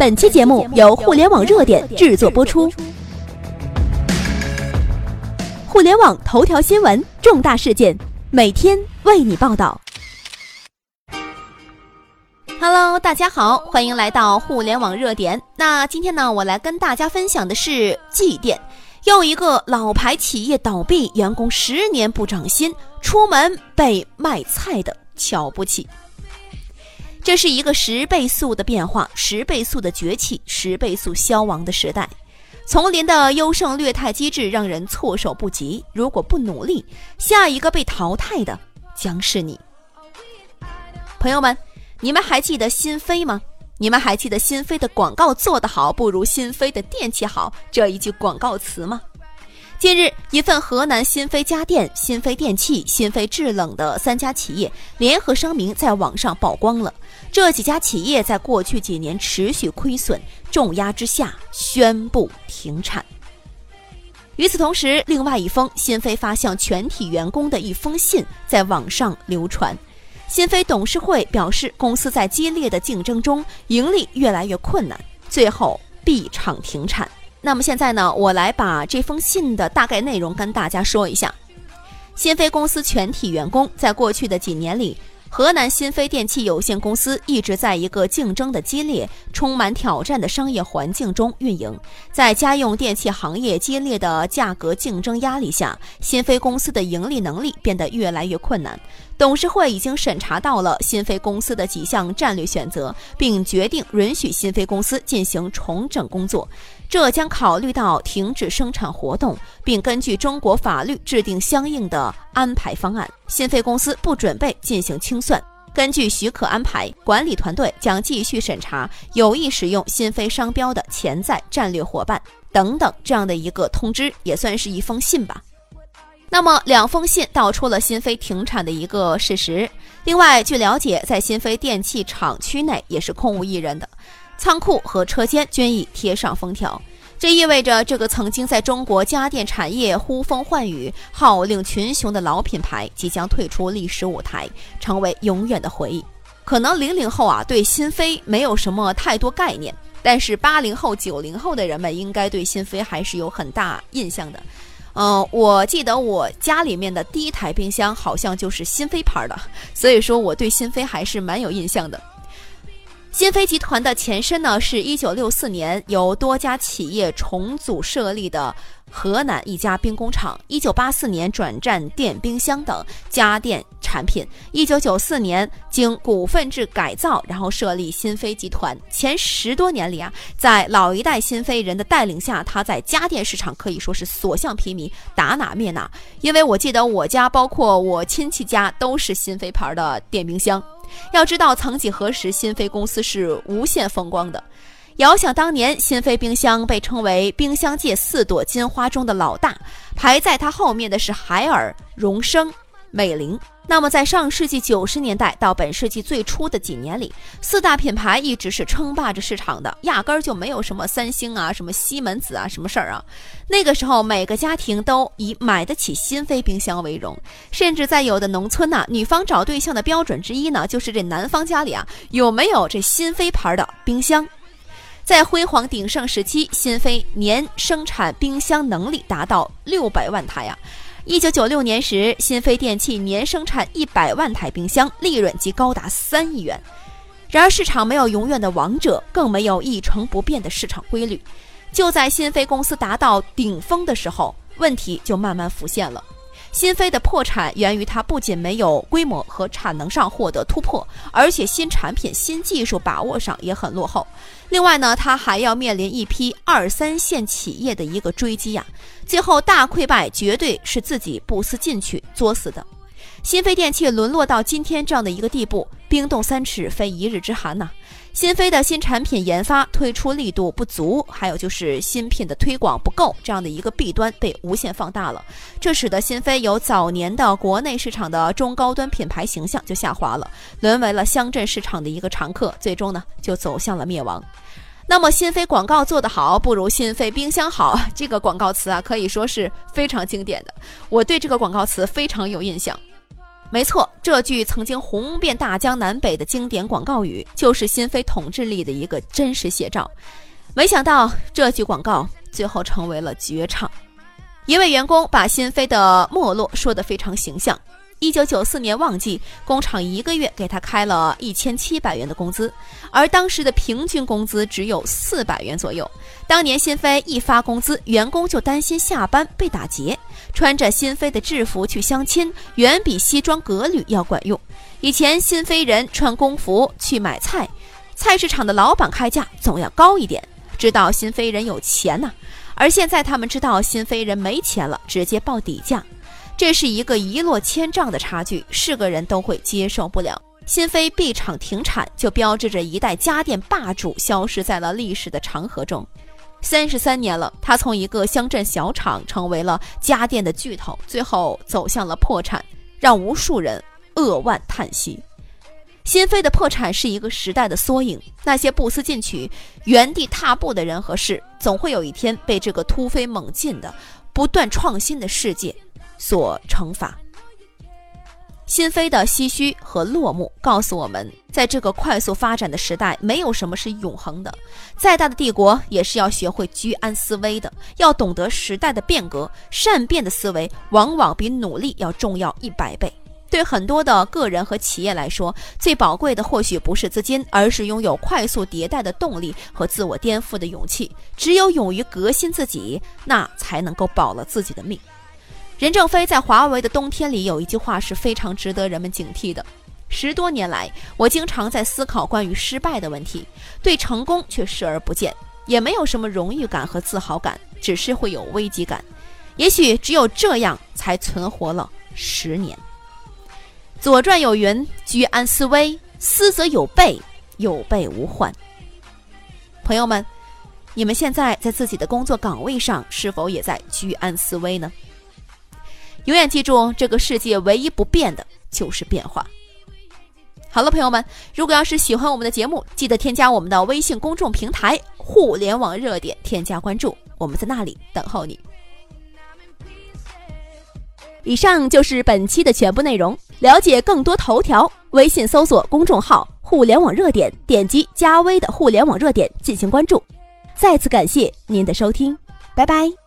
本期节目由互联网热点制作播出。互联网头条新闻，重大事件，每天为你报道。Hello，大家好，欢迎来到互联网热点。那今天呢，我来跟大家分享的是祭奠，又一个老牌企业倒闭，员工十年不涨薪，出门被卖菜的瞧不起。这是一个十倍速的变化，十倍速的崛起，十倍速消亡的时代。丛林的优胜劣汰机制让人措手不及。如果不努力，下一个被淘汰的将是你。朋友们，你们还记得新飞吗？你们还记得新飞的广告做得好不如新飞的电器好这一句广告词吗？近日，一份河南新飞家电、新飞电器、新飞制冷的三家企业联合声明在网上曝光了。这几家企业在过去几年持续亏损，重压之下宣布停产。与此同时，另外一封新飞发向全体员工的一封信在网上流传。新飞董事会表示，公司在激烈的竞争中盈利越来越困难，最后闭厂停产。那么现在呢，我来把这封信的大概内容跟大家说一下。新飞公司全体员工在过去的几年里，河南新飞电器有限公司一直在一个竞争的激烈、充满挑战的商业环境中运营。在家用电器行业激烈的价格竞争压力下，新飞公司的盈利能力变得越来越困难。董事会已经审查到了新飞公司的几项战略选择，并决定允许新飞公司进行重整工作。这将考虑到停止生产活动，并根据中国法律制定相应的安排方案。新飞公司不准备进行清算。根据许可安排，管理团队将继续审查有意使用新飞商标的潜在战略伙伴等等。这样的一个通知也算是一封信吧。那么，两封信道出了新飞停产的一个事实。另外，据了解，在新飞电器厂区内也是空无一人的。仓库和车间均已贴上封条，这意味着这个曾经在中国家电产业呼风唤雨、号令群雄的老品牌即将退出历史舞台，成为永远的回忆。可能零零后啊对新飞没有什么太多概念，但是八零后、九零后的人们应该对新飞还是有很大印象的。嗯，我记得我家里面的第一台冰箱好像就是新飞牌的，所以说我对新飞还是蛮有印象的。新飞集团的前身呢，是一九六四年由多家企业重组设立的河南一家兵工厂。一九八四年转战电冰箱等家电产品。一九九四年经股份制改造，然后设立新飞集团。前十多年里啊，在老一代新飞人的带领下，他在家电市场可以说是所向披靡，打哪灭哪。因为我记得我家，包括我亲戚家，都是新飞牌的电冰箱。要知道，曾几何时，新飞公司是无限风光的。遥想当年，新飞冰箱被称为冰箱界四朵金花中的老大，排在它后面的是海尔、荣升。美菱。那么，在上世纪九十年代到本世纪最初的几年里，四大品牌一直是称霸着市场的，压根儿就没有什么三星啊、什么西门子啊、什么事儿啊。那个时候，每个家庭都以买得起新飞冰箱为荣，甚至在有的农村呢，女方找对象的标准之一呢，就是这男方家里啊有没有这新飞牌的冰箱。在辉煌鼎盛时期，新飞年生产冰箱能力达到六百万台啊。一九九六年时，新飞电器年生产一百万台冰箱，利润即高达三亿元。然而，市场没有永远的王者，更没有一成不变的市场规律。就在新飞公司达到顶峰的时候，问题就慢慢浮现了。新飞的破产源于它不仅没有规模和产能上获得突破，而且新产品、新技术把握上也很落后。另外呢，它还要面临一批二三线企业的一个追击呀。最后大溃败，绝对是自己不思进取作死的。新飞电器沦落到今天这样的一个地步，冰冻三尺非一日之寒呐。新飞的新产品研发推出力度不足，还有就是新品的推广不够，这样的一个弊端被无限放大了。这使得新飞由早年的国内市场的中高端品牌形象就下滑了，沦为了乡镇市场的一个常客，最终呢就走向了灭亡。那么新飞广告做得好，不如新飞冰箱好，这个广告词啊可以说是非常经典的，我对这个广告词非常有印象。没错，这句曾经红遍大江南北的经典广告语，就是新飞统治力的一个真实写照。没想到这句广告最后成为了绝唱。一位员工把新飞的没落说得非常形象。一九九四年旺季，工厂一个月给他开了一千七百元的工资，而当时的平均工资只有四百元左右。当年新飞一发工资，员工就担心下班被打劫，穿着新飞的制服去相亲，远比西装革履要管用。以前新飞人穿工服去买菜，菜市场的老板开价总要高一点，知道新飞人有钱呐。而现在他们知道新飞人没钱了，直接报底价。这是一个一落千丈的差距，是个人都会接受不了。新飞 B 厂停产，就标志着一代家电霸主消失在了历史的长河中。三十三年了，他从一个乡镇小厂成为了家电的巨头，最后走向了破产，让无数人扼腕叹息。新飞的破产是一个时代的缩影，那些不思进取、原地踏步的人和事，总会有一天被这个突飞猛进的、不断创新的世界。所惩罚。心扉的唏嘘和落幕告诉我们，在这个快速发展的时代，没有什么是永恒的。再大的帝国，也是要学会居安思危的，要懂得时代的变革。善变的思维，往往比努力要重要一百倍。对很多的个人和企业来说，最宝贵的或许不是资金，而是拥有快速迭代的动力和自我颠覆的勇气。只有勇于革新自己，那才能够保了自己的命。任正非在华为的冬天里有一句话是非常值得人们警惕的。十多年来，我经常在思考关于失败的问题，对成功却视而不见，也没有什么荣誉感和自豪感，只是会有危机感。也许只有这样，才存活了十年。《左传》有云：“居安思危，思则有备，有备无患。”朋友们，你们现在在自己的工作岗位上，是否也在居安思危呢？永远记住，这个世界唯一不变的就是变化。好了，朋友们，如果要是喜欢我们的节目，记得添加我们的微信公众平台“互联网热点”，添加关注，我们在那里等候你。以上就是本期的全部内容。了解更多头条，微信搜索公众号“互联网热点”，点击加微的“互联网热点”进行关注。再次感谢您的收听，拜拜。